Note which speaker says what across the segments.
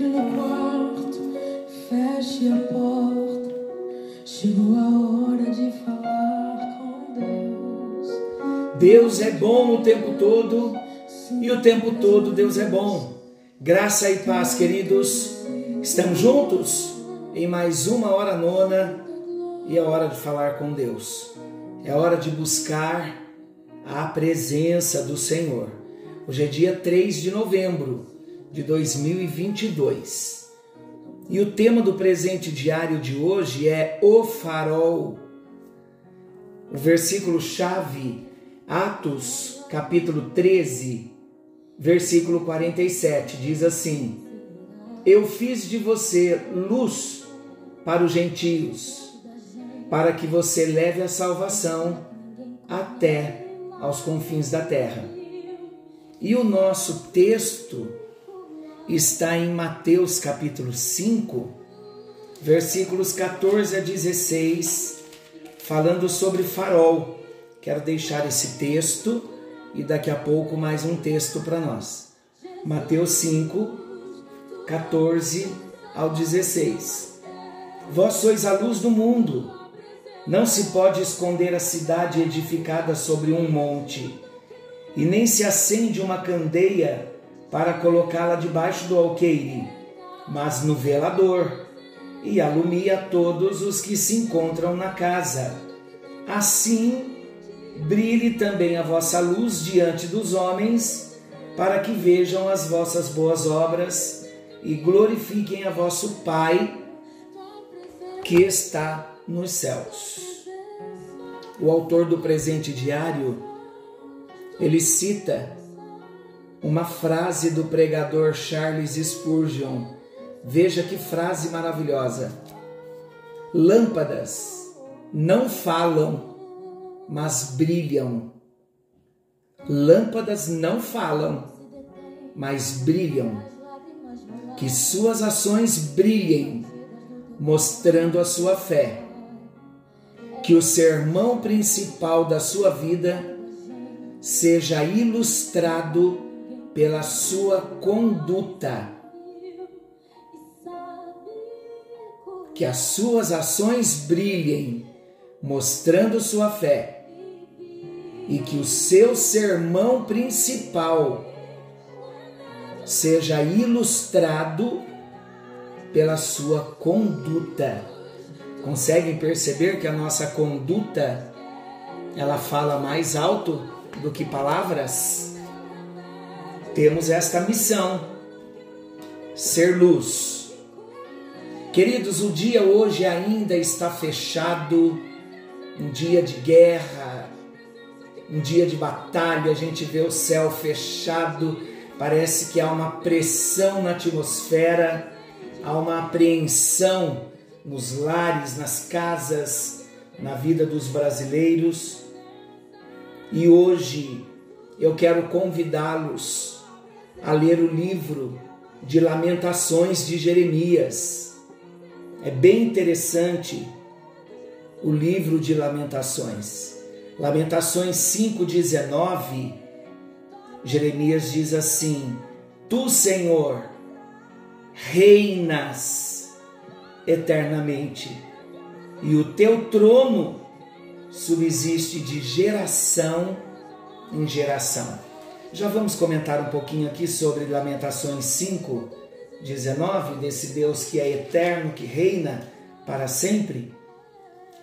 Speaker 1: Entre no quarto, feche a porta. Chegou a hora de falar com Deus.
Speaker 2: Deus é bom o tempo todo e o tempo todo Deus é bom. Graça e paz, queridos. Estamos juntos em mais uma hora nona e é hora de falar com Deus. É hora de buscar a presença do Senhor. Hoje é dia 3 de novembro de 2022. E o tema do presente diário de hoje é o farol. O versículo chave, Atos, capítulo 13, versículo 47, diz assim: Eu fiz de você luz para os gentios, para que você leve a salvação até aos confins da terra. E o nosso texto está em Mateus capítulo 5, versículos 14 a 16, falando sobre farol. Quero deixar esse texto e daqui a pouco mais um texto para nós. Mateus 5, 14 ao 16. Vós sois a luz do mundo. Não se pode esconder a cidade edificada sobre um monte, e nem se acende uma candeia para colocá-la debaixo do alqueire, mas no velador, e alumia todos os que se encontram na casa. Assim brilhe também a vossa luz diante dos homens, para que vejam as vossas boas obras e glorifiquem a vosso Pai que está nos céus. O autor do presente diário, ele cita uma frase do pregador Charles Spurgeon. Veja que frase maravilhosa. Lâmpadas não falam, mas brilham. Lâmpadas não falam, mas brilham. Que suas ações brilhem, mostrando a sua fé. Que o sermão principal da sua vida seja ilustrado pela sua conduta. Que as suas ações brilhem, mostrando sua fé, e que o seu sermão principal seja ilustrado pela sua conduta. Conseguem perceber que a nossa conduta ela fala mais alto do que palavras? Temos esta missão: ser luz. Queridos, o dia hoje ainda está fechado, um dia de guerra, um dia de batalha, a gente vê o céu fechado, parece que há uma pressão na atmosfera, há uma apreensão nos lares, nas casas, na vida dos brasileiros. E hoje eu quero convidá-los a ler o livro de Lamentações de Jeremias. É bem interessante o livro de Lamentações. Lamentações 5,19, Jeremias diz assim: Tu, Senhor, reinas eternamente, e o teu trono subsiste de geração em geração. Já vamos comentar um pouquinho aqui sobre Lamentações 5, 19, desse Deus que é eterno, que reina para sempre.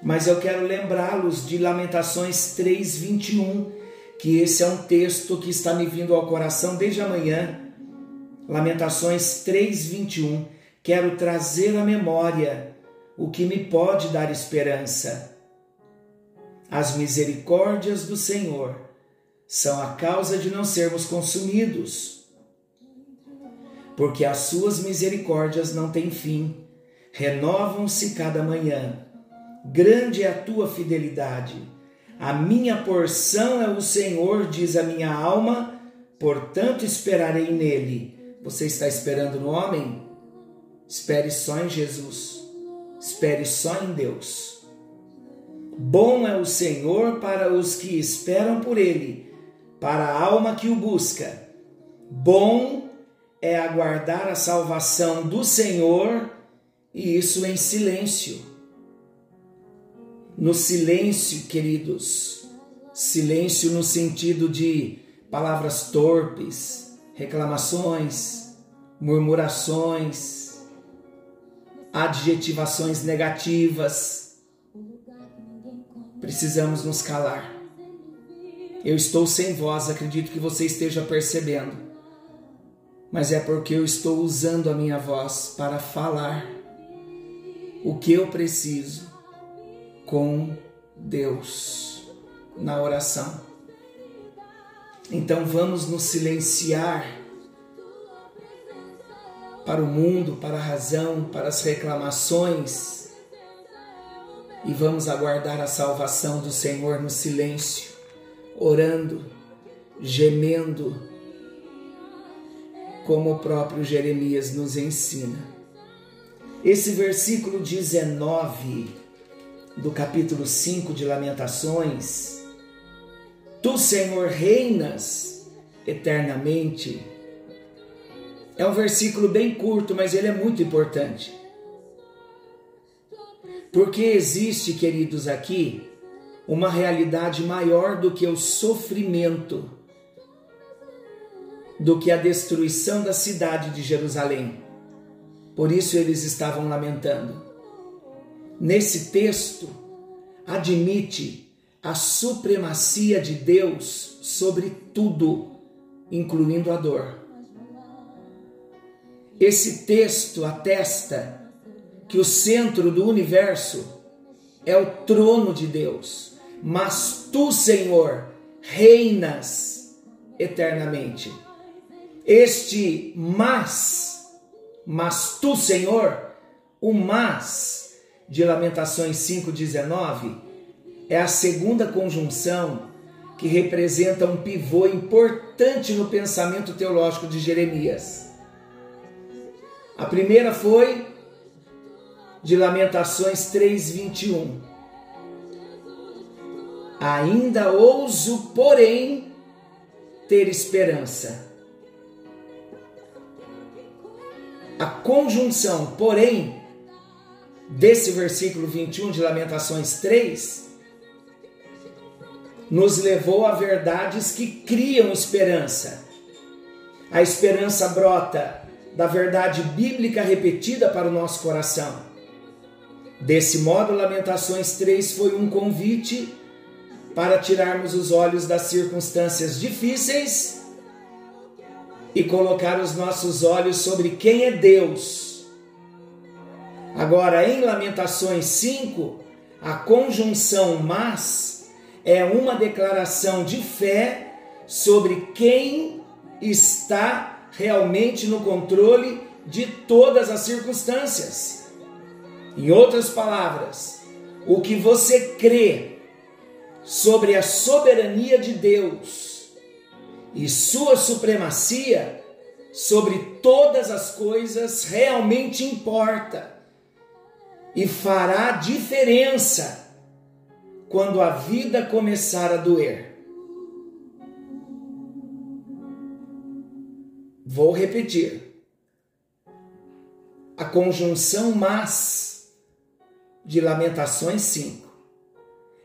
Speaker 2: Mas eu quero lembrá-los de Lamentações 3, 21, que esse é um texto que está me vindo ao coração desde amanhã. Lamentações 3, 21. Quero trazer à memória o que me pode dar esperança. As misericórdias do Senhor são a causa de não sermos consumidos. Porque as suas misericórdias não têm fim, renovam-se cada manhã. Grande é a tua fidelidade. A minha porção é o Senhor, diz a minha alma, portanto esperarei nele. Você está esperando no homem? Espere só em Jesus. Espere só em Deus. Bom é o Senhor para os que esperam por ele para a alma que o busca. Bom é aguardar a salvação do Senhor e isso em silêncio. No silêncio, queridos, silêncio no sentido de palavras torpes, reclamações, murmurações, adjetivações negativas. Precisamos nos calar. Eu estou sem voz, acredito que você esteja percebendo, mas é porque eu estou usando a minha voz para falar o que eu preciso com Deus na oração. Então vamos nos silenciar para o mundo, para a razão, para as reclamações. E vamos aguardar a salvação do Senhor no silêncio, orando, gemendo, como o próprio Jeremias nos ensina. Esse versículo 19 do capítulo 5 de Lamentações, Tu, Senhor, reinas eternamente é um versículo bem curto, mas ele é muito importante. Porque existe, queridos, aqui uma realidade maior do que o sofrimento, do que a destruição da cidade de Jerusalém. Por isso eles estavam lamentando. Nesse texto, admite a supremacia de Deus sobre tudo, incluindo a dor. Esse texto atesta que o centro do universo é o trono de Deus, mas tu, Senhor, reinas eternamente. Este mas, mas tu, Senhor, o mas de Lamentações 5:19 é a segunda conjunção que representa um pivô importante no pensamento teológico de Jeremias. A primeira foi de Lamentações 3:21. Ainda ouso, porém, ter esperança. A conjunção, porém, desse versículo 21 de Lamentações 3 nos levou a verdades que criam esperança. A esperança brota da verdade bíblica repetida para o nosso coração. Desse modo, Lamentações 3 foi um convite para tirarmos os olhos das circunstâncias difíceis e colocar os nossos olhos sobre quem é Deus. Agora, em Lamentações 5, a conjunção mas é uma declaração de fé sobre quem está realmente no controle de todas as circunstâncias. Em outras palavras, o que você crê sobre a soberania de Deus e sua supremacia sobre todas as coisas realmente importa e fará diferença quando a vida começar a doer. Vou repetir. A conjunção mas de Lamentações 5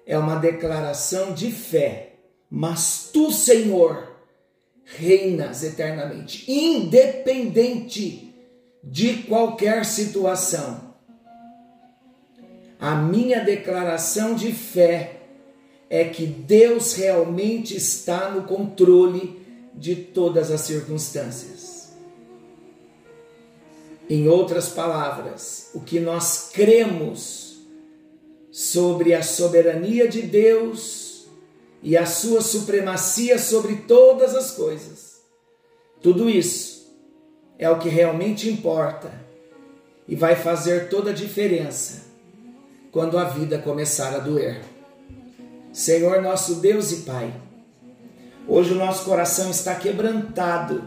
Speaker 2: é uma declaração de fé, mas tu, Senhor, reinas eternamente, independente de qualquer situação. A minha declaração de fé é que Deus realmente está no controle de todas as circunstâncias. Em outras palavras, o que nós cremos sobre a soberania de Deus e a sua supremacia sobre todas as coisas, tudo isso é o que realmente importa e vai fazer toda a diferença quando a vida começar a doer. Senhor nosso Deus e Pai, Hoje o nosso coração está quebrantado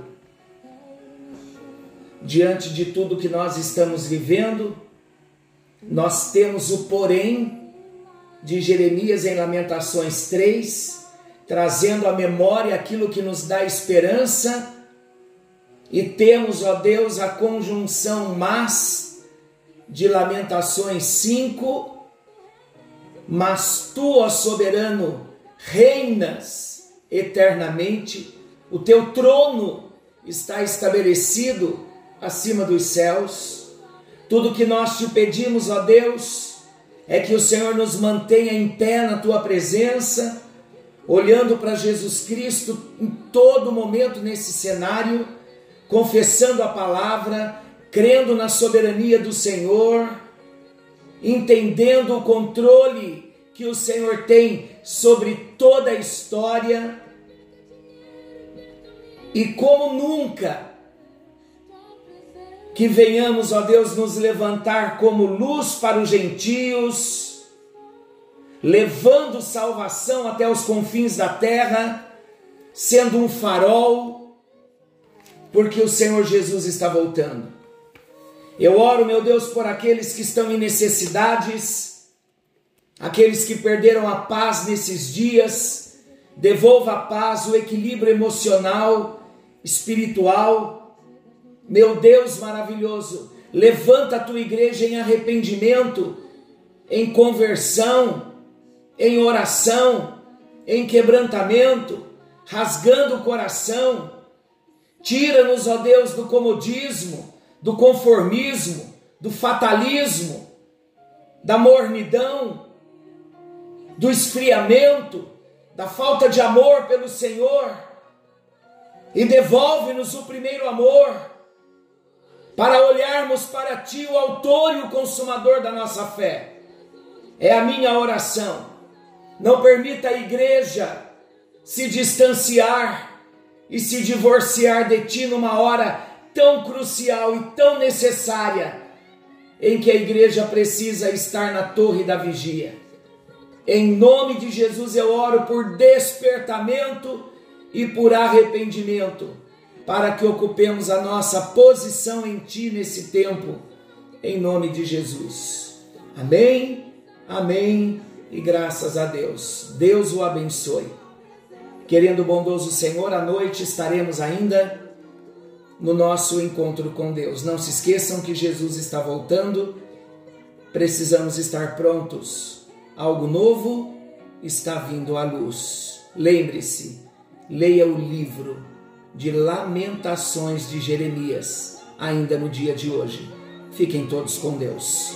Speaker 2: diante de tudo que nós estamos vivendo. Nós temos o porém de Jeremias em Lamentações 3, trazendo à memória aquilo que nos dá esperança E temos, ó Deus, a conjunção mas de Lamentações 5, mas tu, ó soberano, reinas eternamente, o teu trono está estabelecido acima dos céus. Tudo que nós te pedimos, ó Deus, é que o Senhor nos mantenha em pé na tua presença, olhando para Jesus Cristo em todo momento nesse cenário, confessando a palavra, crendo na soberania do Senhor, entendendo o controle que o Senhor tem sobre toda a história. E como nunca que venhamos, ó Deus, nos levantar como luz para os gentios, levando salvação até os confins da terra, sendo um farol, porque o Senhor Jesus está voltando. Eu oro, meu Deus, por aqueles que estão em necessidades, aqueles que perderam a paz nesses dias, devolva a paz, o equilíbrio emocional, espiritual, meu Deus maravilhoso, levanta a tua igreja em arrependimento, em conversão, em oração, em quebrantamento, rasgando o coração. Tira-nos, ó Deus, do comodismo, do conformismo, do fatalismo, da mornidão, do esfriamento, da falta de amor pelo Senhor. E devolve-nos o primeiro amor olharmos para Ti, o Autor e o Consumador da nossa fé. É a minha oração. Não permita a igreja se distanciar e se divorciar de Ti numa hora tão crucial e tão necessária em que a igreja precisa estar na torre da vigia. Em nome de Jesus eu oro por despertamento e por arrependimento para que ocupemos a nossa posição em Ti nesse tempo, em nome de Jesus. Amém, amém e graças a Deus. Deus o abençoe. Querendo o bondoso Senhor, à noite estaremos ainda no nosso encontro com Deus. Não se esqueçam que Jesus está voltando, precisamos estar prontos. Algo novo está vindo à luz. Lembre-se, leia o livro de Lamentações de Jeremias, ainda no dia de hoje. Fiquem todos com Deus.